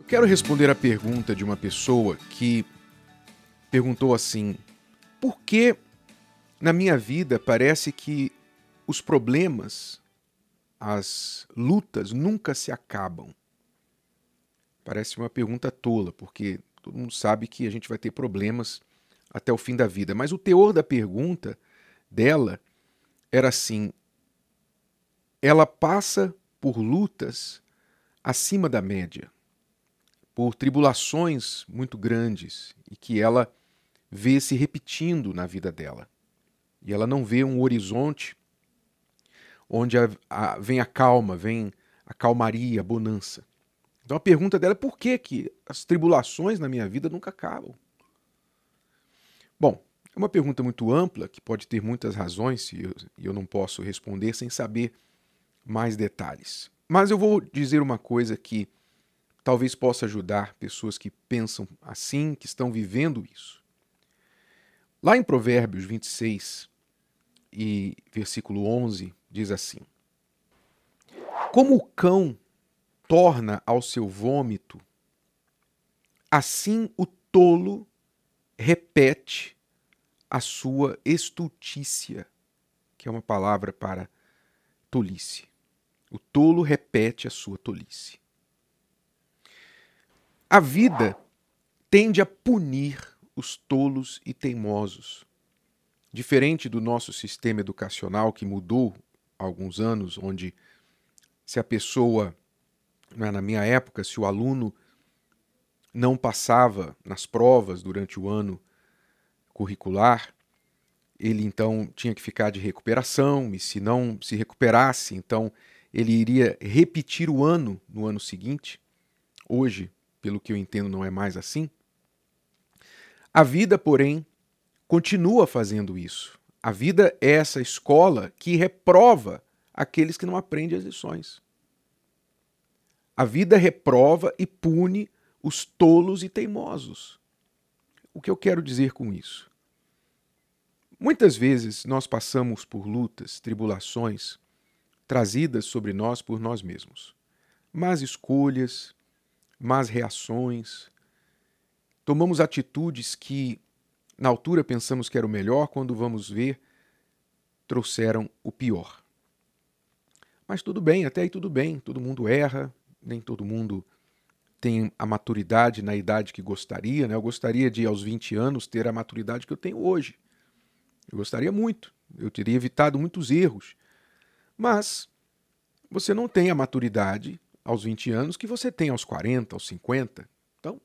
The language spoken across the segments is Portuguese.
Eu quero responder a pergunta de uma pessoa que perguntou assim: por que na minha vida parece que os problemas, as lutas nunca se acabam? Parece uma pergunta tola, porque todo mundo sabe que a gente vai ter problemas até o fim da vida. Mas o teor da pergunta dela era assim: ela passa por lutas acima da média por tribulações muito grandes e que ela vê se repetindo na vida dela. E ela não vê um horizonte onde a, a, vem a calma, vem a calmaria, a bonança. Então a pergunta dela é por que, que as tribulações na minha vida nunca acabam? Bom, é uma pergunta muito ampla que pode ter muitas razões e eu, eu não posso responder sem saber mais detalhes. Mas eu vou dizer uma coisa que talvez possa ajudar pessoas que pensam assim, que estão vivendo isso. Lá em Provérbios 26 e versículo 11 diz assim: Como o cão torna ao seu vômito, assim o tolo repete a sua estultícia, que é uma palavra para tolice. O tolo repete a sua tolice. A vida tende a punir os tolos e teimosos. Diferente do nosso sistema educacional que mudou há alguns anos, onde se a pessoa, é, na minha época, se o aluno não passava nas provas durante o ano curricular, ele então tinha que ficar de recuperação, e se não se recuperasse, então ele iria repetir o ano no ano seguinte. Hoje, pelo que eu entendo, não é mais assim. A vida, porém, continua fazendo isso. A vida é essa escola que reprova aqueles que não aprendem as lições. A vida reprova e pune os tolos e teimosos. O que eu quero dizer com isso? Muitas vezes nós passamos por lutas, tribulações trazidas sobre nós por nós mesmos. Más escolhas, más reações. Tomamos atitudes que, na altura, pensamos que era o melhor, quando vamos ver, trouxeram o pior. Mas tudo bem, até aí tudo bem, todo mundo erra, nem todo mundo tem a maturidade na idade que gostaria. Né? Eu gostaria de, aos 20 anos, ter a maturidade que eu tenho hoje. Eu gostaria muito, eu teria evitado muitos erros. Mas você não tem a maturidade aos 20 anos que você tem aos 40, aos 50. Então,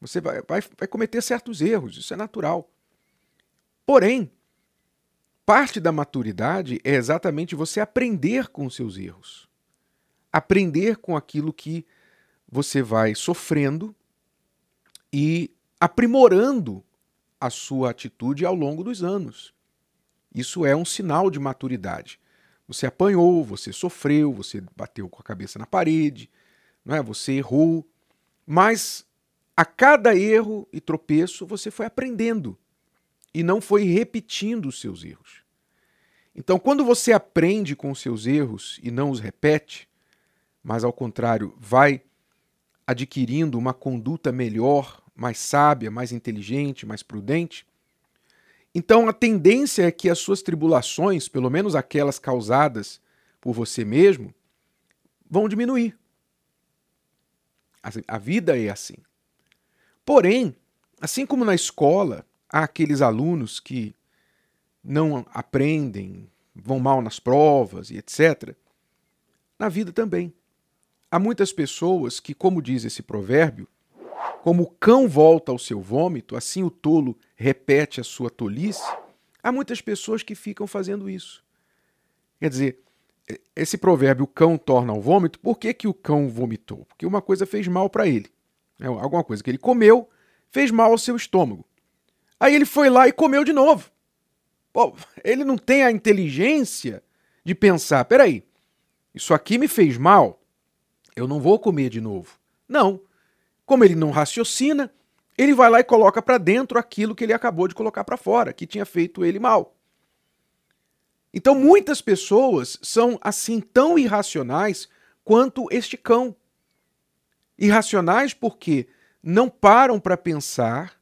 você vai, vai, vai cometer certos erros, isso é natural. Porém, parte da maturidade é exatamente você aprender com os seus erros. Aprender com aquilo que você vai sofrendo e aprimorando a sua atitude ao longo dos anos. Isso é um sinal de maturidade. Você apanhou, você sofreu, você bateu com a cabeça na parede, não é? Você errou, mas a cada erro e tropeço você foi aprendendo e não foi repetindo os seus erros. Então, quando você aprende com os seus erros e não os repete, mas ao contrário, vai adquirindo uma conduta melhor, mais sábia, mais inteligente, mais prudente, então a tendência é que as suas tribulações, pelo menos aquelas causadas por você mesmo, vão diminuir. A vida é assim. Porém, assim como na escola, há aqueles alunos que não aprendem, vão mal nas provas e etc. Na vida também. Há muitas pessoas que, como diz esse provérbio, como o cão volta ao seu vômito, assim o tolo repete a sua tolice. Há muitas pessoas que ficam fazendo isso. Quer dizer, esse provérbio, o cão torna ao vômito, por que, que o cão vomitou? Porque uma coisa fez mal para ele. É alguma coisa que ele comeu fez mal ao seu estômago. Aí ele foi lá e comeu de novo. Pô, ele não tem a inteligência de pensar: peraí, isso aqui me fez mal, eu não vou comer de novo. Não. Como ele não raciocina, ele vai lá e coloca para dentro aquilo que ele acabou de colocar para fora, que tinha feito ele mal. Então muitas pessoas são assim tão irracionais quanto este cão. Irracionais porque não param para pensar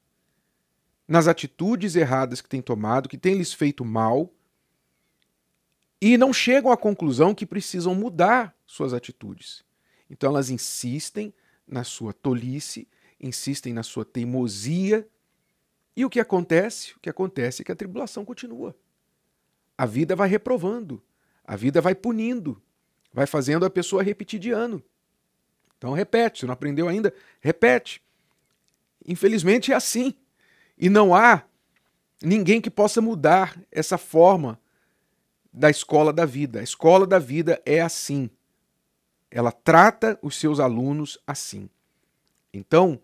nas atitudes erradas que têm tomado, que têm lhes feito mal, e não chegam à conclusão que precisam mudar suas atitudes. Então elas insistem na sua tolice, insistem na sua teimosia, e o que acontece? O que acontece é que a tribulação continua. A vida vai reprovando, a vida vai punindo, vai fazendo a pessoa repetir de ano. Então repete, se não aprendeu ainda, repete. Infelizmente é assim. E não há ninguém que possa mudar essa forma da escola da vida. A escola da vida é assim. Ela trata os seus alunos assim. Então,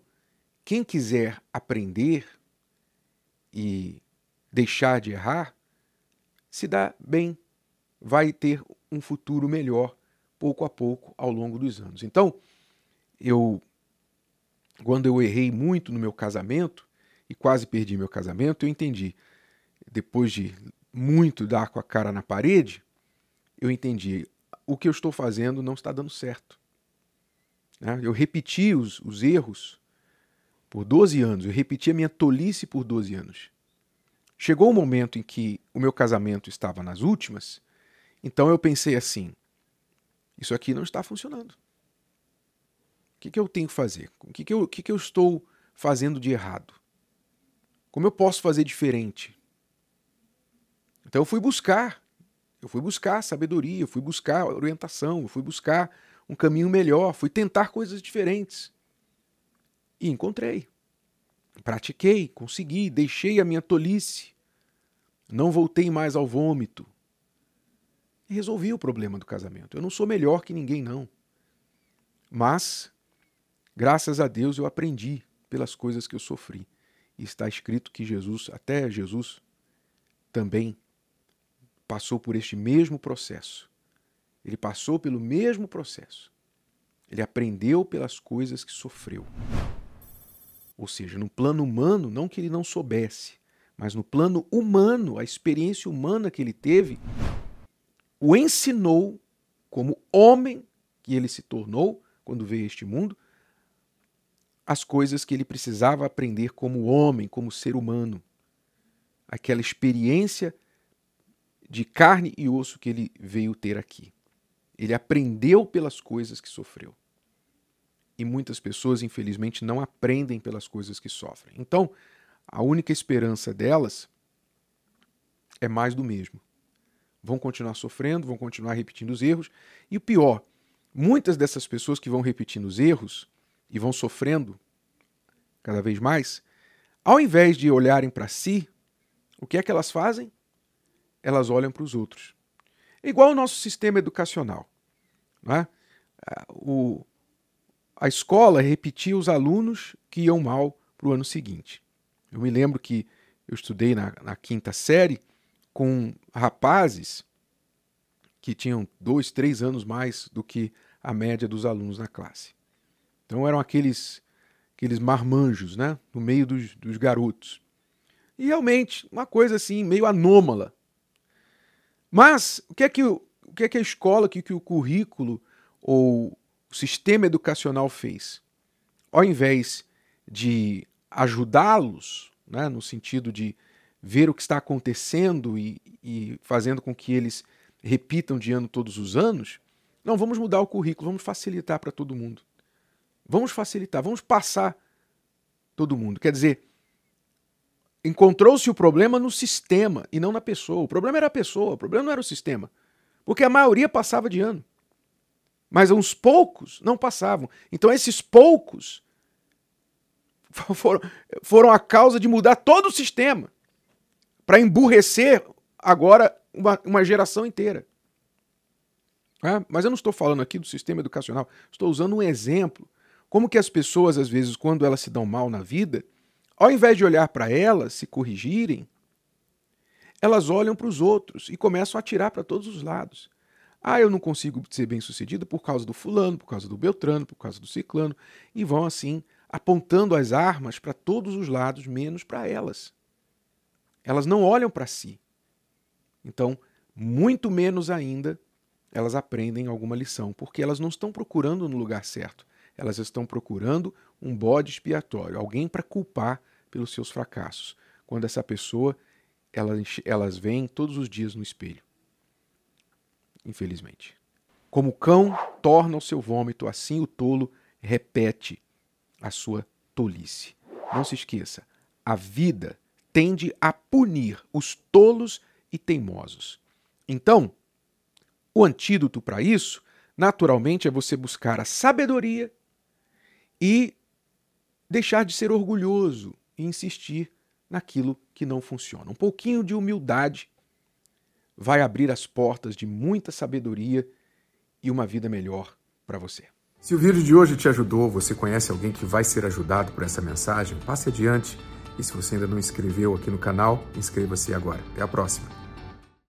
quem quiser aprender e deixar de errar, se dá bem, vai ter um futuro melhor pouco a pouco ao longo dos anos. Então, eu quando eu errei muito no meu casamento e quase perdi meu casamento, eu entendi, depois de muito dar com a cara na parede, eu entendi, o que eu estou fazendo não está dando certo. Né? Eu repeti os, os erros por 12 anos, eu repeti a minha tolice por 12 anos. Chegou o um momento em que o meu casamento estava nas últimas, então eu pensei assim: isso aqui não está funcionando. O que, que eu tenho que fazer? O que, que, eu, o que, que eu estou fazendo de errado? Como eu posso fazer diferente? Então eu fui buscar. Eu fui buscar sabedoria, eu fui buscar orientação, eu fui buscar um caminho melhor, fui tentar coisas diferentes. E encontrei. Pratiquei, consegui, deixei a minha tolice. Não voltei mais ao vômito. E resolvi o problema do casamento. Eu não sou melhor que ninguém, não. Mas Graças a Deus eu aprendi pelas coisas que eu sofri. E está escrito que Jesus, até Jesus, também passou por este mesmo processo. Ele passou pelo mesmo processo. Ele aprendeu pelas coisas que sofreu. Ou seja, no plano humano, não que ele não soubesse, mas no plano humano, a experiência humana que ele teve, o ensinou como homem que ele se tornou quando veio a este mundo, as coisas que ele precisava aprender como homem, como ser humano. Aquela experiência de carne e osso que ele veio ter aqui. Ele aprendeu pelas coisas que sofreu. E muitas pessoas, infelizmente, não aprendem pelas coisas que sofrem. Então, a única esperança delas é mais do mesmo. Vão continuar sofrendo, vão continuar repetindo os erros. E o pior, muitas dessas pessoas que vão repetindo os erros e vão sofrendo cada vez mais, ao invés de olharem para si, o que é que elas fazem? Elas olham para os outros. É igual o nosso sistema educacional. Né? O, a escola repetia os alunos que iam mal para o ano seguinte. Eu me lembro que eu estudei na, na quinta série com rapazes que tinham dois, três anos mais do que a média dos alunos na classe. Então eram aqueles aqueles marmanjos, né, no meio dos, dos garotos. E realmente, uma coisa assim, meio anômala. Mas o que é que, o que, é que a escola, o que, é que o currículo ou o sistema educacional fez? Ao invés de ajudá-los, né, no sentido de ver o que está acontecendo e, e fazendo com que eles repitam de ano todos os anos, não, vamos mudar o currículo, vamos facilitar para todo mundo. Vamos facilitar, vamos passar todo mundo. Quer dizer, encontrou-se o problema no sistema e não na pessoa. O problema era a pessoa, o problema não era o sistema. Porque a maioria passava de ano. Mas uns poucos não passavam. Então esses poucos foram, foram a causa de mudar todo o sistema para emburrecer agora uma, uma geração inteira. É, mas eu não estou falando aqui do sistema educacional, estou usando um exemplo como que as pessoas, às vezes, quando elas se dão mal na vida, ao invés de olhar para elas, se corrigirem, elas olham para os outros e começam a atirar para todos os lados. Ah, eu não consigo ser bem sucedido por causa do fulano, por causa do Beltrano, por causa do Ciclano, e vão assim apontando as armas para todos os lados, menos para elas. Elas não olham para si. Então, muito menos ainda, elas aprendem alguma lição, porque elas não estão procurando no lugar certo Elas estão procurando um bode expiatório, alguém para culpar pelos seus fracassos. Quando essa pessoa, elas, elas vêm todos os dias no espelho. Infelizmente. Como o cão torna o seu vômito, assim o tolo repete a sua tolice. Não se esqueça, a vida tende a punir os tolos e teimosos. Então, o antídoto para isso, naturalmente, é você buscar a sabedoria e deixar de ser orgulhoso e insistir naquilo que não funciona. Um pouquinho de humildade vai abrir as portas de muita sabedoria e uma vida melhor para você. Se o vídeo de hoje te ajudou, você conhece alguém que vai ser ajudado por essa mensagem, passe adiante. E se você ainda não inscreveu aqui no canal, inscreva-se agora. Até a próxima.